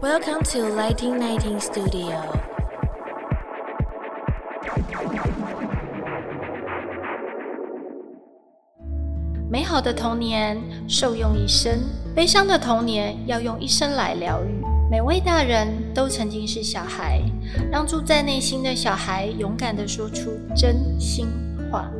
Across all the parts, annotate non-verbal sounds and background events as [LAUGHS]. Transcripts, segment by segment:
Welcome to Lighting Nineteen Studio. [LAUGHS] 美好的童年受用一生，悲伤的童年要用一生来疗愈。每位大人都曾经是小孩，让住在内心的小孩勇敢的说出真心话。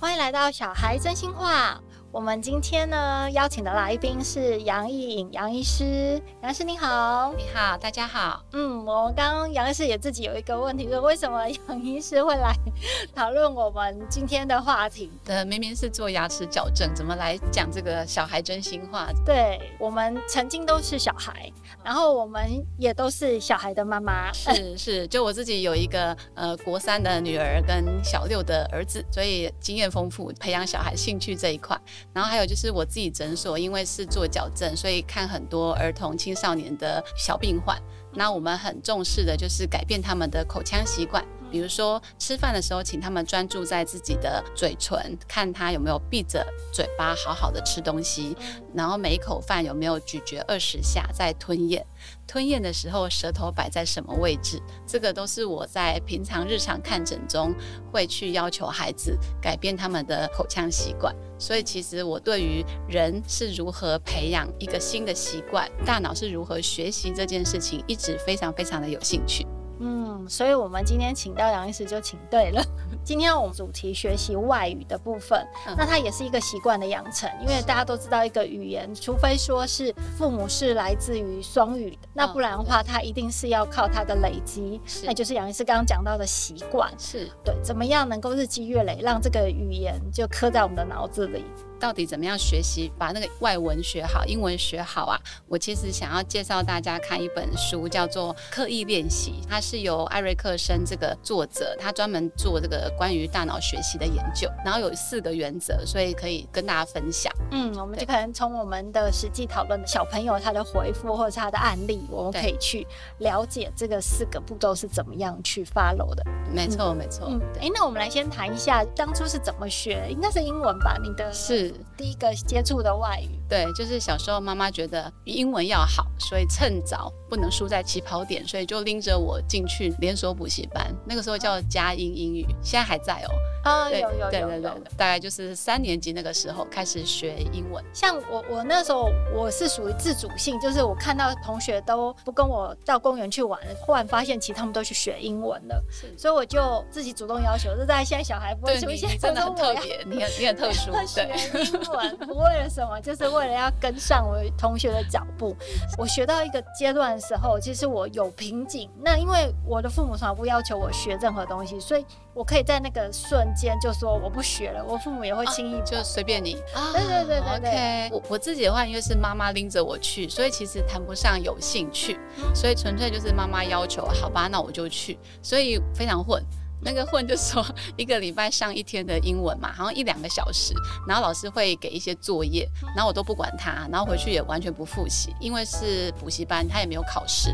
欢迎来到小孩真心话。我们今天呢邀请的来宾是杨艺颖杨医师，杨医师你好，你好，大家好。嗯，我们刚刚杨医师也自己有一个问题，说为什么杨医师会来 [LAUGHS] 讨论我们今天的话题？呃，明明是做牙齿矫正，怎么来讲这个小孩真心话？对我们曾经都是小孩，然后我们也都是小孩的妈妈。是是，就我自己有一个呃国三的女儿跟小六的儿子，所以经验丰富，培养小孩兴趣这一块。然后还有就是我自己诊所，因为是做矫正，所以看很多儿童、青少年的小病患。那我们很重视的就是改变他们的口腔习惯，比如说吃饭的时候，请他们专注在自己的嘴唇，看他有没有闭着嘴巴好好的吃东西，然后每一口饭有没有咀嚼二十下再吞咽。吞咽的时候，舌头摆在什么位置？这个都是我在平常日常看诊中会去要求孩子改变他们的口腔习惯。所以，其实我对于人是如何培养一个新的习惯，大脑是如何学习这件事情，一直非常非常的有兴趣。嗯，所以我们今天请到杨医师就请对了。[LAUGHS] 今天我们主题学习外语的部分，那它也是一个习惯的养成，因为大家都知道一个语言，除非说是父母是来自于双语的，那不然的话，它一定是要靠它的累积，那就是杨医师刚刚讲到的习惯，是对，怎么样能够日积月累，让这个语言就刻在我们的脑子里。到底怎么样学习把那个外文学好，英文学好啊？我其实想要介绍大家看一本书，叫做《刻意练习》，它是由艾瑞克森这个作者，他专门做这个关于大脑学习的研究，然后有四个原则，所以可以跟大家分享。嗯，我们就可能从我们的实际讨论的小朋友他的回复或者是他的案例，我们可以去了解这个四个步骤是怎么样去 follow 的。没错，没错。嗯，哎，那我们来先谈一下当初是怎么学，应该是英文吧？你的是。第一个接触的外语，对，就是小时候妈妈觉得英文要好，所以趁早不能输在起跑点，所以就拎着我进去连锁补习班，那个时候叫佳音英语，现在还在哦。啊，有有有有，大概就是三年级那个时候开始学英文。像我我那时候我是属于自主性，就是我看到同学都不跟我到公园去玩，忽然发现其实他们都去学英文了，所以我就自己主动要求，就在现在小孩不会出现，真的很特别，你很你很特殊，[LAUGHS] 学英文不为了什么，就是为了要跟上我同学的脚步。我学到一个阶段的时候，其实我有瓶颈，那因为我的父母从来不要求我学任何东西，所以。我可以在那个瞬间就说我不学了，我父母也会轻易就随便你。对对对对对。我我自己的话，因为是妈妈拎着我去，所以其实谈不上有兴趣，所以纯粹就是妈妈要求，好吧，那我就去，所以非常混。那个混就说一个礼拜上一天的英文嘛，好像一两个小时，然后老师会给一些作业，然后我都不管他，然后回去也完全不复习，因为是补习班，他也没有考试。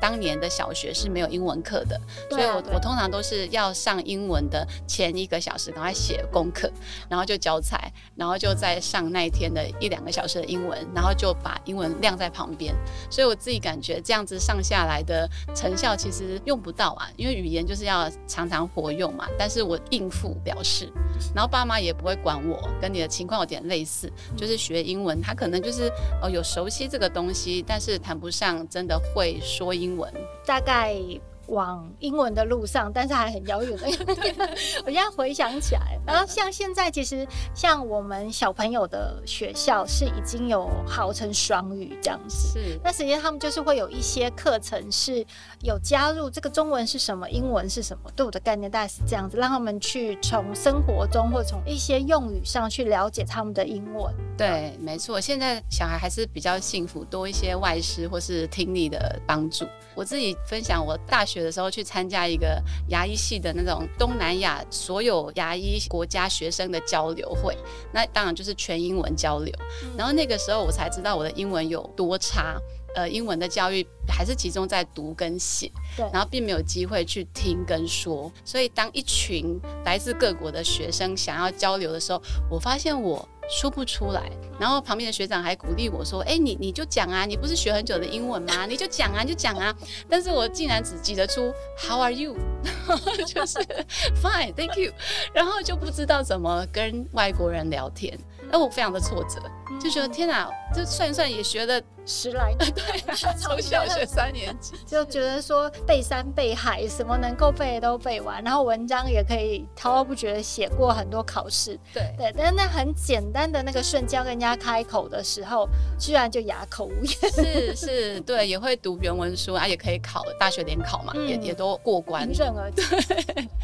当年的小学是没有英文课的，所以我我通常都是要上英文的前一个小时赶快写功课，然后就交材，然后就再上那一天的一两个小时的英文，然后就把英文晾在旁边。所以我自己感觉这样子上下来的成效其实用不到啊，因为语言就是要常常。活用嘛，但是我应付表示，然后爸妈也不会管我，跟你的情况有点类似，就是学英文，他可能就是哦有熟悉这个东西，但是谈不上真的会说英文，大概。往英文的路上，但是还很遥远的。我现在回想起来，然后像现在，其实像我们小朋友的学校是已经有号称双语这样子。是。那实际上他们就是会有一些课程是有加入这个中文是什么，英文是什么，对我的概念大概是这样子，让他们去从生活中或从一些用语上去了解他们的英文。对，没错。现在小孩还是比较幸福，多一些外师或是听力的帮助。我自己分享，我大学的时候去参加一个牙医系的那种东南亚所有牙医国家学生的交流会，那当然就是全英文交流。然后那个时候我才知道我的英文有多差。呃英文的教育还是集中在读跟写，对，然后并没有机会去听跟说。所以当一群来自各国的学生想要交流的时候，我发现我。说不出来，然后旁边的学长还鼓励我说：“哎，你你就讲啊，你不是学很久的英文吗？[LAUGHS] 你就讲啊，你就讲啊。”但是我竟然只记得出 “How are you？” [LAUGHS] 就是 “Fine，Thank you”，然后就不知道怎么跟外国人聊天，那我非常的挫折，就觉得天哪，这算一算也学了。十来年，[LAUGHS] 对，[LAUGHS] 从小学三年级 [LAUGHS] 就觉得说背山背海，什么能够背的都背完，然后文章也可以滔滔不绝的写过很多考试，对对，但是那很简单的那个瞬间跟人家开口的时候，居然就哑口无言。是是，对，也会读原文书啊，也可以考大学联考嘛，也也都过关，迎刃而解。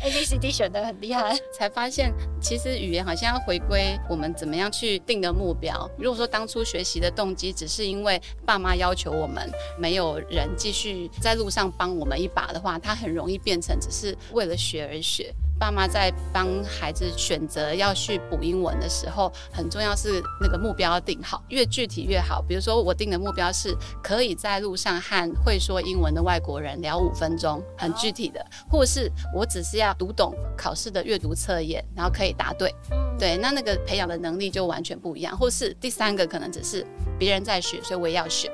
A B C D 选的很厉害，才发现其实语言好像要回归我们怎么样去定的目标。如果说当初学习的动机只是因为爸妈要求我们，没有人继续在路上帮我们一把的话，他很容易变成只是为了学而学。爸妈在帮孩子选择要去补英文的时候，很重要是那个目标要定好，越具体越好。比如说我定的目标是可以在路上和会说英文的外国人聊五分钟，很具体的；或是我只是要读懂考试的阅读测验，然后可以答对。对，那那个培养的能力就完全不一样。或是第三个可能只是别人在学，所以我也要学。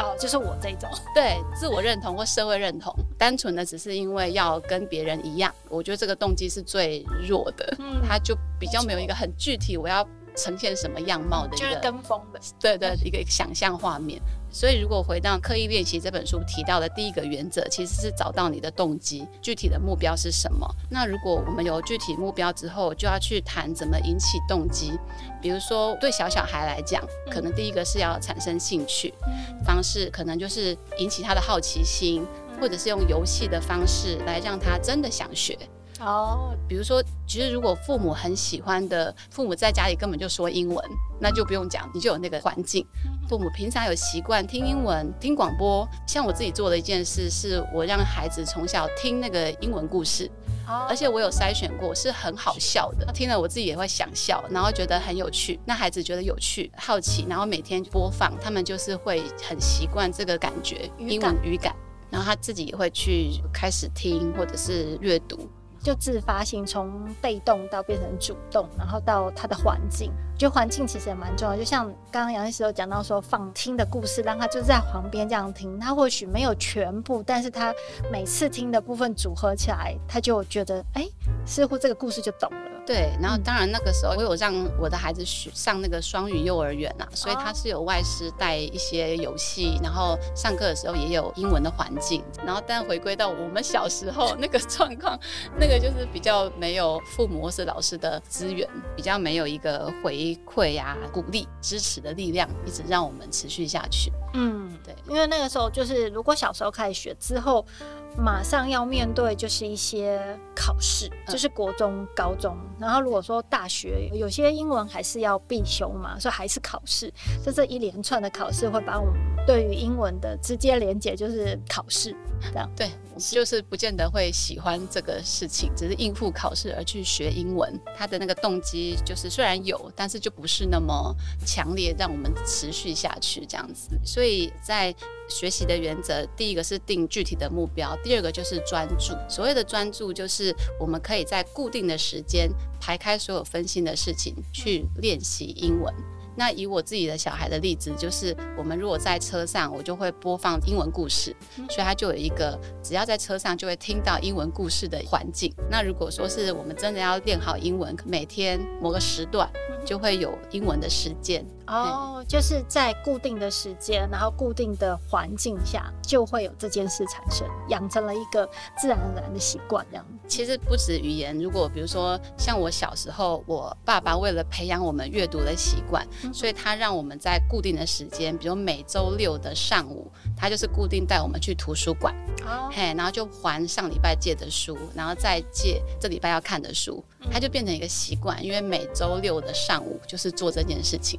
哦，就是我这种，对，自我认同或社会认同，单纯的只是因为要跟别人一样，我觉得这个动机是最弱的，嗯，他就比较没有一个很具体，我要呈现什么样貌的一个跟风的，对对，一个想象画面。所以，如果回到刻意练习这本书提到的第一个原则，其实是找到你的动机，具体的目标是什么。那如果我们有具体目标之后，就要去谈怎么引起动机。比如说，对小小孩来讲，可能第一个是要产生兴趣，方式可能就是引起他的好奇心，或者是用游戏的方式来让他真的想学。哦，比如说，其实如果父母很喜欢的，父母在家里根本就说英文，那就不用讲，你就有那个环境。父母平常有习惯听英文、听广播，像我自己做的一件事，是我让孩子从小听那个英文故事，而且我有筛选过，是很好笑的，听了我自己也会想笑，然后觉得很有趣。那孩子觉得有趣、好奇，然后每天播放，他们就是会很习惯这个感觉，英文语感，然后他自己也会去开始听或者是阅读。就自发性从被动到变成主动，然后到他的环境，就环境其实也蛮重要。就像刚刚杨律师有讲到说，放听的故事，让他就是在旁边这样听，他或许没有全部，但是他每次听的部分组合起来，他就觉得，哎，似乎这个故事就懂了。对，然后当然那个时候我有让我的孩子学上那个双语幼儿园啊，所以他是有外师带一些游戏，然后上课的时候也有英文的环境。然后但回归到我们小时候那个状况，[LAUGHS] 那个就是比较没有父母或是老师的资源，比较没有一个回馈呀、鼓励、支持的力量，一直让我们持续下去。嗯，对，因为那个时候就是如果小时候开始学之后。马上要面对就是一些考试，就是国中、高中，然后如果说大学有些英文还是要必修嘛，所以还是考试。就这一连串的考试会把我们对于英文的直接连接就是考试，这样对，就是不见得会喜欢这个事情，只是应付考试而去学英文，他的那个动机就是虽然有，但是就不是那么强烈，让我们持续下去这样子。所以在学习的原则，第一个是定具体的目标，第二个就是专注。所谓的专注，就是我们可以在固定的时间排开所有分心的事情去练习英文。那以我自己的小孩的例子，就是我们如果在车上，我就会播放英文故事，所以他就有一个只要在车上就会听到英文故事的环境。那如果说是我们真的要练好英文，每天某个时段就会有英文的时间。哦，就是在固定的时间，然后固定的环境下，就会有这件事产生，养成了一个自然而然的习惯。这样，其实不止语言，如果比如说像我小时候，我爸爸为了培养我们阅读的习惯，所以他让我们在固定的时间，比如每周六的上午，他就是固定带我们去图书馆，嘿，然后就还上礼拜借的书，然后再借这礼拜要看的书，他就变成一个习惯，因为每周六的上午就是做这件事情。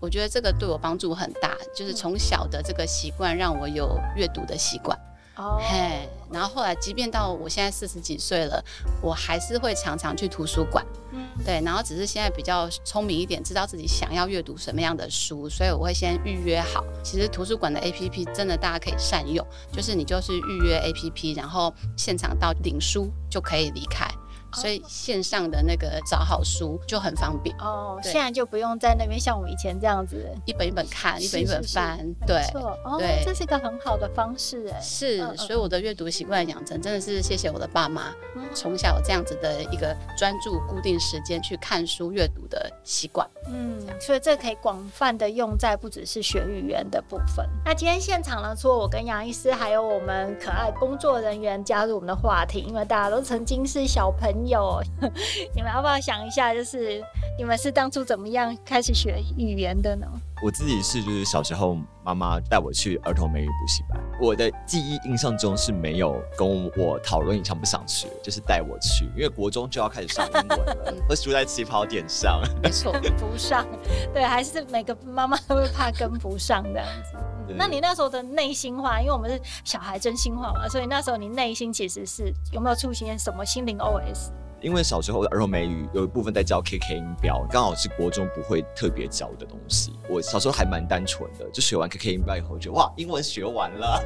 我觉得这个对我帮助很大，就是从小的这个习惯让我有阅读的习惯。哦，嘿，然后后来，即便到我现在四十几岁了，我还是会常常去图书馆。嗯，对，然后只是现在比较聪明一点，知道自己想要阅读什么样的书，所以我会先预约好。其实图书馆的 APP 真的大家可以善用，就是你就是预约 APP，然后现场到领书就可以离开。所以线上的那个找好书就很方便哦。现在就不用在那边像我们以前这样子一本一本看，一本一本翻。对，哦，这是一个很好的方式哎。是，所以我的阅读习惯养成真的是谢谢我的爸妈，从小这样子的一个专注固定时间去看书阅读的习惯。嗯，所以这可以广泛的用在不只是学语言的部分。那今天现场呢，除了我跟杨医师，还有我们可爱工作人员加入我们的话题，因为大家都曾经是小朋朋友。[LAUGHS] 你们要不要想一下，就是你们是当初怎么样开始学语言的呢？我自己是，就是小时候妈妈带我去儿童美语补习班。我的记忆印象中是没有跟我讨论你想不想去，就是带我去，因为国中就要开始上英文了，[LAUGHS] 会输在起跑点上。没错，不上，对，还是每个妈妈都会怕跟不上这样子。[LAUGHS] 那你那时候的内心话，因为我们是小孩真心话嘛，所以那时候你内心其实是有没有出现什么心灵 OS？因为小时候的儿童美语有一部分在教 K K 音标，刚好是国中不会特别教的东西。我小时候还蛮单纯的，就学完 K K 音标以后，觉得哇，英文学完了。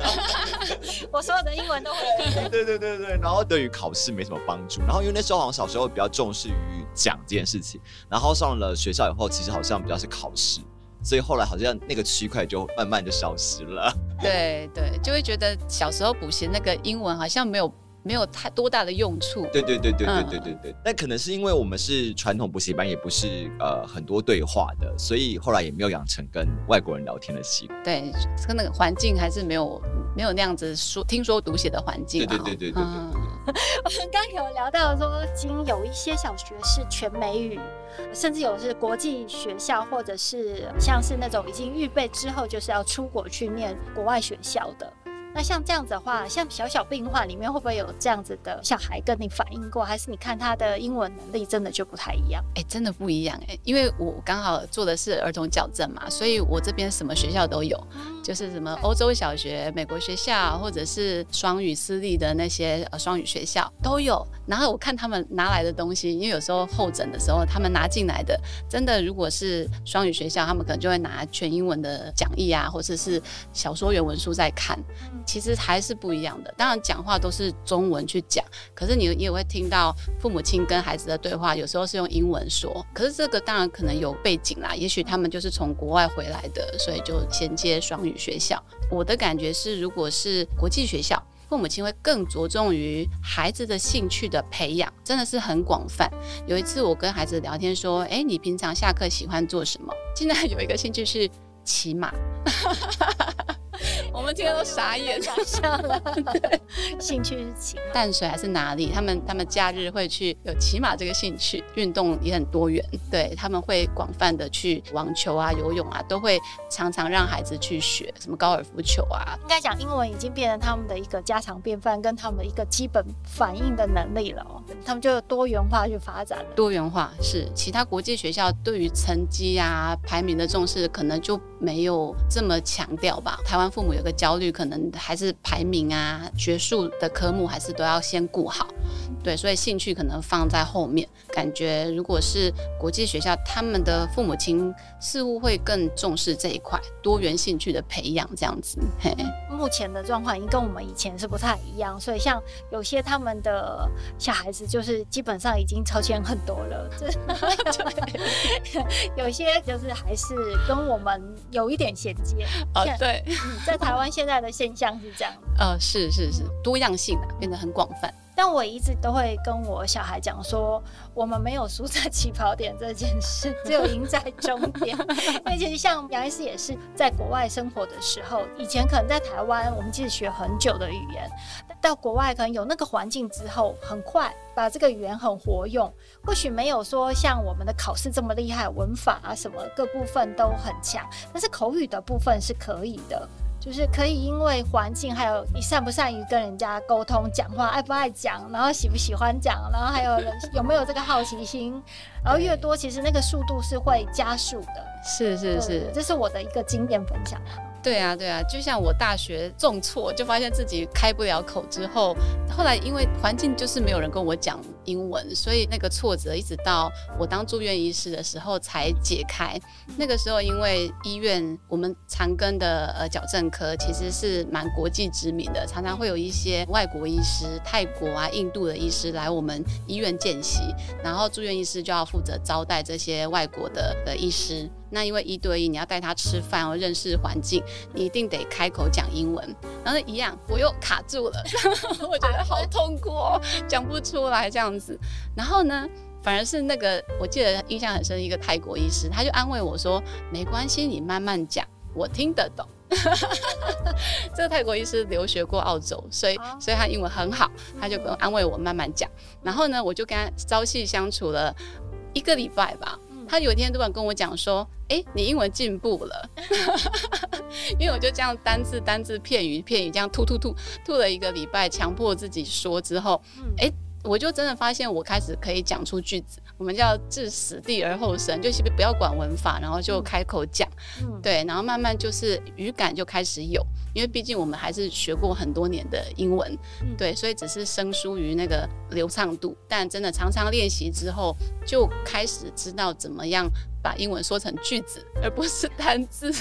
[LAUGHS] 我所有的英文都会。[LAUGHS] 对对对对，然后对于考试没什么帮助。然后因为那时候好像小时候比较重视于讲这件事情，然后上了学校以后，其实好像比较是考试，所以后来好像那个区块就慢慢就消失了。对对，就会觉得小时候补习那个英文好像没有。没有太多大的用处。对对对对对对对对。那可能是因为我们是传统补习班，也不是呃很多对话的，所以后来也没有养成跟外国人聊天的习惯。对，跟那个环境还是没有没有那样子说听说读写的环境。对对对对对对。[LAUGHS] 我们刚有聊到说，已经有一些小学是全美语，甚至有是国际学校，或者是像是那种已经预备之后就是要出国去念国外学校的。那像这样子的话，像小小病患里面会不会有这样子的小孩跟你反映过？还是你看他的英文能力真的就不太一样？哎，真的不一样哎，因为我刚好做的是儿童矫正嘛，所以我这边什么学校都有，就是什么欧洲小学、美国学校，或者是双语私立的那些呃双语学校都有。然后我看他们拿来的东西，因为有时候候诊的时候，他们拿进来的真的如果是双语学校，他们可能就会拿全英文的讲义啊，或者是小说原文书在看。其实还是不一样的。当然，讲话都是中文去讲，可是你也会听到父母亲跟孩子的对话，有时候是用英文说。可是这个当然可能有背景啦，也许他们就是从国外回来的，所以就衔接双语学校。我的感觉是，如果是国际学校，父母亲会更着重于孩子的兴趣的培养，真的是很广泛。有一次我跟孩子聊天说：“哎，你平常下课喜欢做什么？”现在有一个兴趣是骑马。我们今天都傻眼，傻笑了。兴趣是骑淡水还是哪里？他们他们假日会去有骑马这个兴趣，运动也很多元。对他们会广泛的去网球啊、游泳啊，都会常常让孩子去学什么高尔夫球啊。应该讲英文已经变成他们的一个家常便饭，跟他们一个基本反应的能力了。他们就多元化去发展。多元化是其他国际学校对于成绩啊、排名的重视，可能就没有这么强调吧。台湾父母有。个焦虑可能还是排名啊，学术的科目还是都要先顾好，对，所以兴趣可能放在后面。感觉如果是国际学校，他们的父母亲似乎会更重视这一块多元兴趣的培养，这样子。嘿，目前的状况已经跟我们以前是不太一样，所以像有些他们的小孩子就是基本上已经超前很多了，[LAUGHS] 有些就是还是跟我们有一点衔接哦，对，在台。台湾现在的现象是这样，呃，是是是，多样性的变得很广泛。但我一直都会跟我小孩讲说，我们没有输在起跑点这件事，只有赢在终点。[LAUGHS] 因为其实像杨医师也是在国外生活的时候，以前可能在台湾，我们其实学很久的语言，到国外可能有那个环境之后，很快把这个语言很活用。或许没有说像我们的考试这么厉害，文法啊什么各部分都很强，但是口语的部分是可以的。就是可以因为环境，还有你善不善于跟人家沟通、讲话，爱不爱讲，然后喜不喜欢讲，然后还有有没有这个好奇心，然后越多，其实那个速度是会加速的。是是是，这是我的一个经验分享。对啊，对啊，就像我大学重挫，就发现自己开不了口之后，后来因为环境就是没有人跟我讲英文，所以那个挫折一直到我当住院医师的时候才解开。那个时候因为医院我们长庚的呃矫正科其实是蛮国际知名的，常常会有一些外国医师、泰国啊、印度的医师来我们医院见习，然后住院医师就要负责招待这些外国的的医师。那因为一对一，你要带他吃饭哦，认识环境，你一定得开口讲英文。然后一样，我又卡住了，[LAUGHS] 我觉得好痛苦哦，讲不出来这样子。然后呢，反而是那个我记得印象很深一个泰国医师，他就安慰我说：“没关系，你慢慢讲，我听得懂。[LAUGHS] ”这个泰国医师留学过澳洲，所以所以他英文很好，他就跟安慰我慢慢讲。然后呢，我就跟他朝夕相处了一个礼拜吧。他有一天突然跟我讲说：“哎，你英文进步了。[LAUGHS] ”因为我就这样单字单字片语片语这样吐吐吐吐了一个礼拜，强迫自己说之后，哎，我就真的发现我开始可以讲出句子。我们叫置死地而后生，就是不要管文法，然后就开口讲，对，然后慢慢就是语感就开始有。因为毕竟我们还是学过很多年的英文，对，所以只是生疏于那个流畅度。但真的常常练习之后，就开始知道怎么样把英文说成句子，而不是单字。[LAUGHS]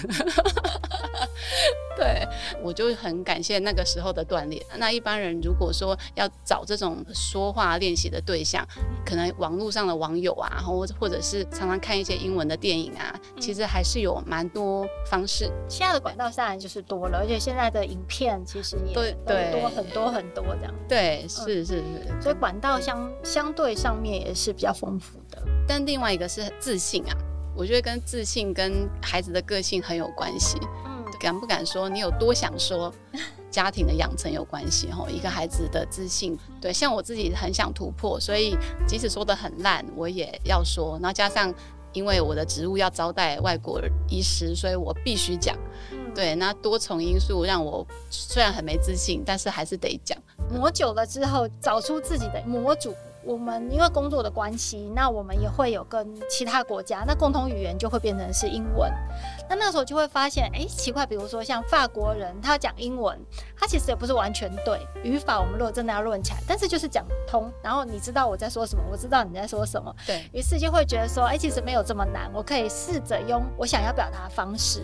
对，我就很感谢那个时候的锻炼。那一般人如果说要找这种说话练习的对象，可能网络上的网友啊，或或者是常常看一些英文的电影啊，其实还是有蛮多方式。现在的管道当然就是多了，而且。现在的影片其实也多很多很多这样，对，是是是，所以管道相相对上面也是比较丰富的。但另外一个是自信啊，我觉得跟自信跟孩子的个性很有关系。嗯，敢不敢说，你有多想说，[LAUGHS] 家庭的养成有关系吼。一个孩子的自信，对，像我自己很想突破，所以即使说的很烂，我也要说。然后加上。因为我的职务要招待外国医师，所以我必须讲。对，那多重因素让我虽然很没自信，但是还是得讲。磨久了之后，找出自己的模组。我们因为工作的关系，那我们也会有跟其他国家，那共同语言就会变成是英文。那那时候就会发现，哎，奇怪，比如说像法国人，他讲英文，他其实也不是完全对语法。我们如果真的要论起来，但是就是讲通。然后你知道我在说什么，我知道你在说什么，对于是就会觉得说，哎，其实没有这么难，我可以试着用我想要表达的方式。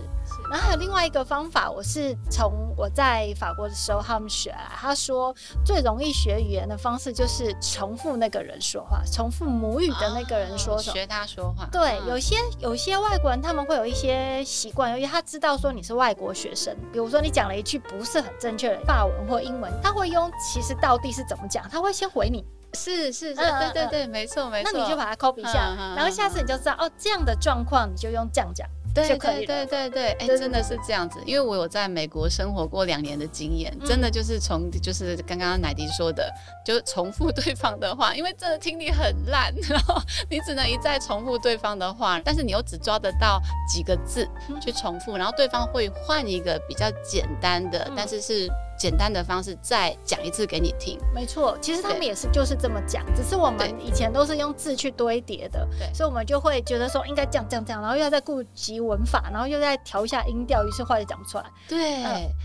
然后还有另外一个方法，我是从我在法国的时候他们学来。他说最容易学语言的方式就是重复那个人说话，重复母语的那个人说什么，学他说话。对，有些有些外国人他们会有一些习惯，由于他知道说你是外国学生，比如说你讲了一句不是很正确的法文或英文，他会用其实到底是怎么讲，他会先回你。是是是，对对对，没错没错。那你就把它 copy 下，然后下次你就知道哦，这样的状况你就用这样讲。对对对对对，哎，真的是这样子，因为我有在美国生活过两年的经验，真的就是从就是刚刚奶迪说的，就重复对方的话，因为真的听力很烂，[LAUGHS] 然后你只能一再重复对方的话，但是你又只抓得到几个字去重复，然后对方会换一个比较简单的，但是是。简单的方式再讲一次给你听，没错，其实他们也是就是这么讲，只是我们以前都是用字去堆叠的，对，所以我们就会觉得说应该这样这样这样，然后又要再顾及文法，然后又再调一下音调，于是话就讲不出来。对，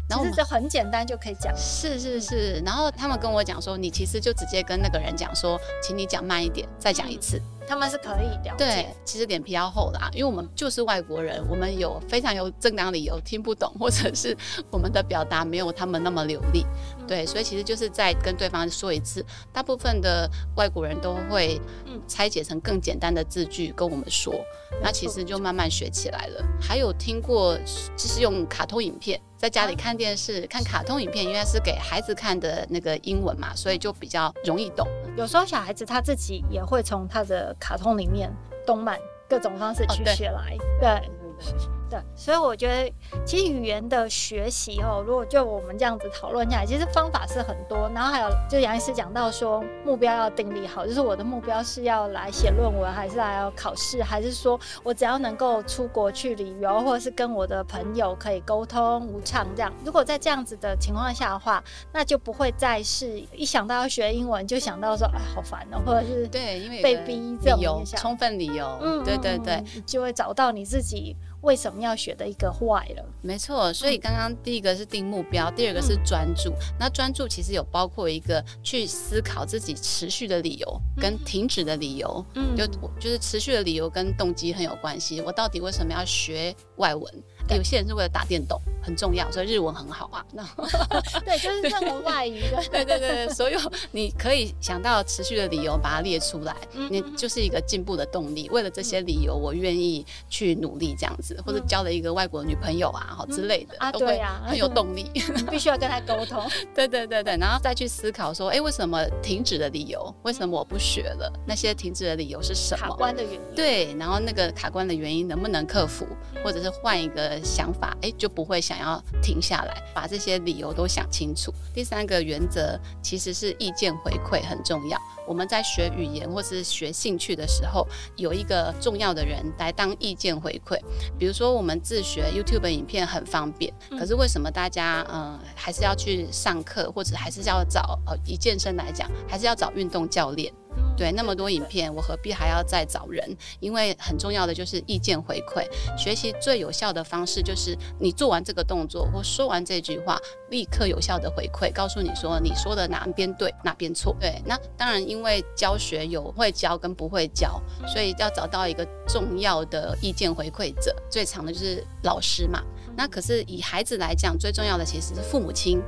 然后这很简单就可以讲。是是是，然后他们跟我讲说，你其实就直接跟那个人讲说，请你讲慢一点，再讲一次。他们是可以了解，对，其实脸皮要厚啦，因为我们就是外国人，我们有非常有正当理由听不懂，或者是我们的表达没有他们那么流利，对，所以其实就是在跟对方说一次。大部分的外国人都会拆解成更简单的字句跟我们说，那其实就慢慢学起来了。还有听过，就是用卡通影片。在家里看电视、看卡通影片，因为是给孩子看的那个英文嘛，所以就比较容易懂。有时候小孩子他自己也会从他的卡通里面、动漫各种方式去学来，对。对，所以我觉得其实语言的学习哦，如果就我们这样子讨论下来，其实方法是很多。然后还有就杨医师讲到说，目标要定立好，就是我的目标是要来写论文，还是来要考试，还是说我只要能够出国去旅游，或者是跟我的朋友可以沟通无畅这样。如果在这样子的情况下的话，那就不会再是一想到要学英文就想到说哎好烦哦，或者是对，因为被逼这种充分理由，嗯，对对对，就会找到你自己。为什么要学的一个坏了。没错，所以刚刚第一个是定目标，第二个是专注。那专注其实有包括一个去思考自己持续的理由跟停止的理由。嗯，就就是持续的理由跟动机很有关系。我到底为什么要学外文？有些人是为了打电动，很重要，所以日文很好啊。那 [LAUGHS] 对，就是任何外语 [LAUGHS] 的。对对对，所有你可以想到持续的理由，把它列出来，你就是一个进步的动力。为了这些理由，我愿意去努力这样子，或者交了一个外国女朋友啊，好之类的啊，对啊，很有动力。[LAUGHS] 必须要跟他沟通。对对对对，然后再去思考说，哎，为什么停止的理由？为什么我不学了？那些停止的理由是什么？卡关的原因。对，然后那个卡关的原因能不能克服，或者是换一个？想法哎，就不会想要停下来，把这些理由都想清楚。第三个原则其实是意见回馈很重要。我们在学语言或是学兴趣的时候，有一个重要的人来当意见回馈。比如说，我们自学 YouTube 影片很方便，可是为什么大家嗯还是要去上课，或者还是要找呃以健身来讲，还是要找运动教练？对，那么多影片，我何必还要再找人？因为很重要的就是意见回馈。学习最有效的方式就是你做完这个动作或说完这句话，立刻有效的回馈，告诉你说你说的哪边对，哪边错。对，那当然，因为教学有会教跟不会教，所以要找到一个重要的意见回馈者。最长的就是老师嘛。那可是以孩子来讲，最重要的其实是父母亲。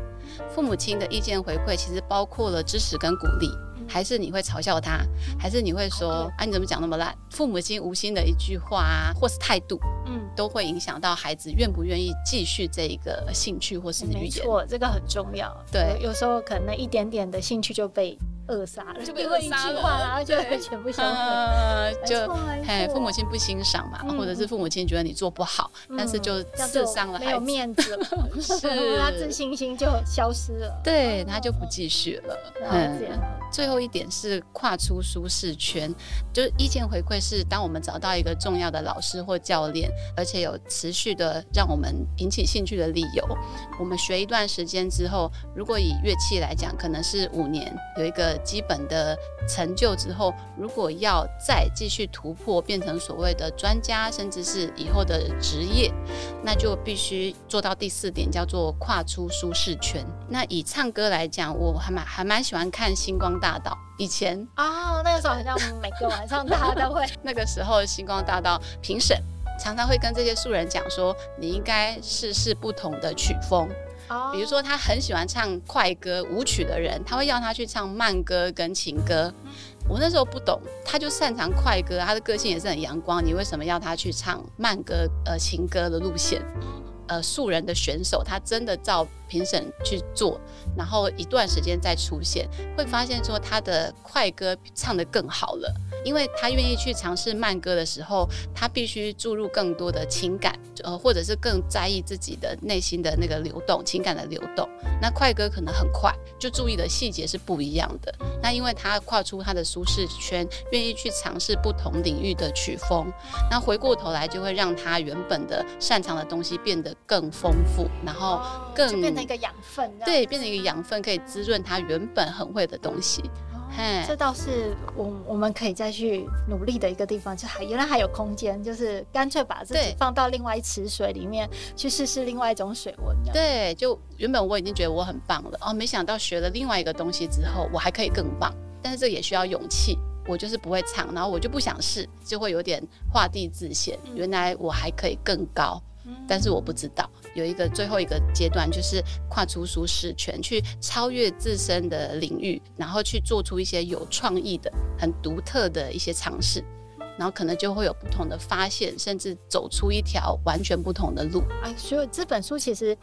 父母亲的意见回馈其实包括了支持跟鼓励。还是你会嘲笑他，还是你会说啊你怎么讲那么烂？父母亲无心的一句话啊，或是态度，嗯，都会影响到孩子愿不愿意继续这一个兴趣或是语言。没错，这个很重要。对，有时候可能一点点的兴趣就被。扼杀了，就被扼杀了，然后就全部消失。就哎，父母亲不欣赏嘛，或者是父母亲觉得你做不好，但是就刺伤了，没有面子了，[LAUGHS] 是他自信心就消失了，对，他就不继续了。嗯，最后一点是跨出舒适圈，就是意见回馈是当我们找到一个重要的老师或教练，而且有持续的让我们引起兴趣的理由，我们学一段时间之后，如果以乐器来讲，可能是五年有一个。基本的成就之后，如果要再继续突破，变成所谓的专家，甚至是以后的职业，那就必须做到第四点，叫做跨出舒适圈。那以唱歌来讲，我还蛮还蛮喜欢看《星光大道》。以前啊，那个时候好像每个晚上大家都会。[LAUGHS] 那个时候《星光大道》评审常常会跟这些素人讲说，你应该试试不同的曲风。比如说，他很喜欢唱快歌舞曲的人，他会要他去唱慢歌跟情歌。我那时候不懂，他就擅长快歌，他的个性也是很阳光，你为什么要他去唱慢歌、呃情歌的路线？呃，素人的选手，他真的照评审去做，然后一段时间再出现，会发现说他的快歌唱得更好了。因为他愿意去尝试慢歌的时候，他必须注入更多的情感，呃，或者是更在意自己的内心的那个流动，情感的流动。那快歌可能很快，就注意的细节是不一样的。那因为他跨出他的舒适圈，愿意去尝试不同领域的曲风，那回过头来就会让他原本的擅长的东西变得更丰富，然后更变成一个养分，对，变成一个养分，可以滋润他原本很会的东西。这倒是我我们可以再去努力的一个地方，就还原来还有空间，就是干脆把自己放到另外一池水里面去试试另外一种水温。对，就原本我已经觉得我很棒了，哦，没想到学了另外一个东西之后，我还可以更棒。但是这也需要勇气，我就是不会唱，然后我就不想试，就会有点画地自限。原来我还可以更高。但是我不知道有一个最后一个阶段，就是跨出舒适圈，去超越自身的领域，然后去做出一些有创意的、很独特的一些尝试，然后可能就会有不同的发现，甚至走出一条完全不同的路。啊，所以这本书其实。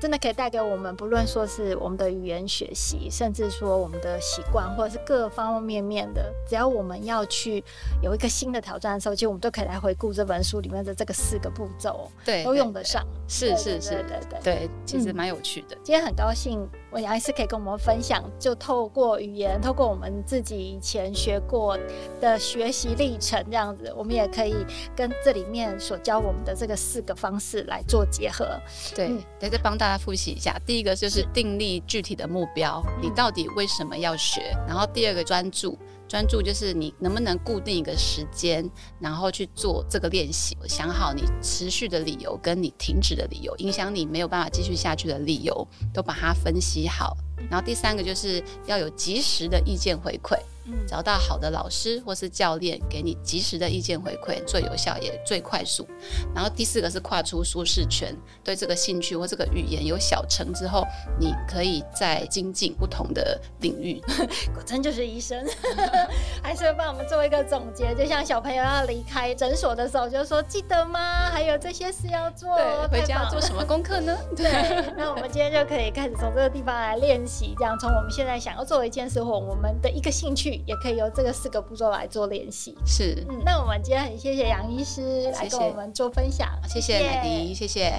真的可以带给我们，不论说是我们的语言学习，甚至说我们的习惯，或者是各方方面面的，只要我们要去有一个新的挑战的时候，其实我们都可以来回顾这本书里面的这个四个步骤，对，都用得上。是是是，对对对，其实蛮有趣的。今天很高兴。我杨医师可以跟我们分享，就透过语言，透过我们自己以前学过的学习历程，这样子，我们也可以跟这里面所教我们的这个四个方式来做结合。对，得再帮大家复习一下。第一个就是定立具体的目标，你到底为什么要学？然后第二个专注。专注就是你能不能固定一个时间，然后去做这个练习，想好你持续的理由跟你停止的理由，影响你没有办法继续下去的理由，都把它分析好。然后第三个就是要有及时的意见回馈。找到好的老师或是教练，给你及时的意见回馈，最有效也最快速。然后第四个是跨出舒适圈，对这个兴趣或这个语言有小成之后，你可以再精进不同的领域。果 [LAUGHS] 真就是医生，还是会帮我们做一个总结。就像小朋友要离开诊所的时候，就说记得吗？还有这些事要做。对，回家要做什么功课呢？[LAUGHS] 对。那我们今天就可以开始从这个地方来练习，这样从我们现在想要做一件事或我们的一个兴趣。也可以由这个四个步骤来做练习。是，嗯，那我们今天很谢谢杨医师来跟我们做分享，谢谢美迪，谢谢。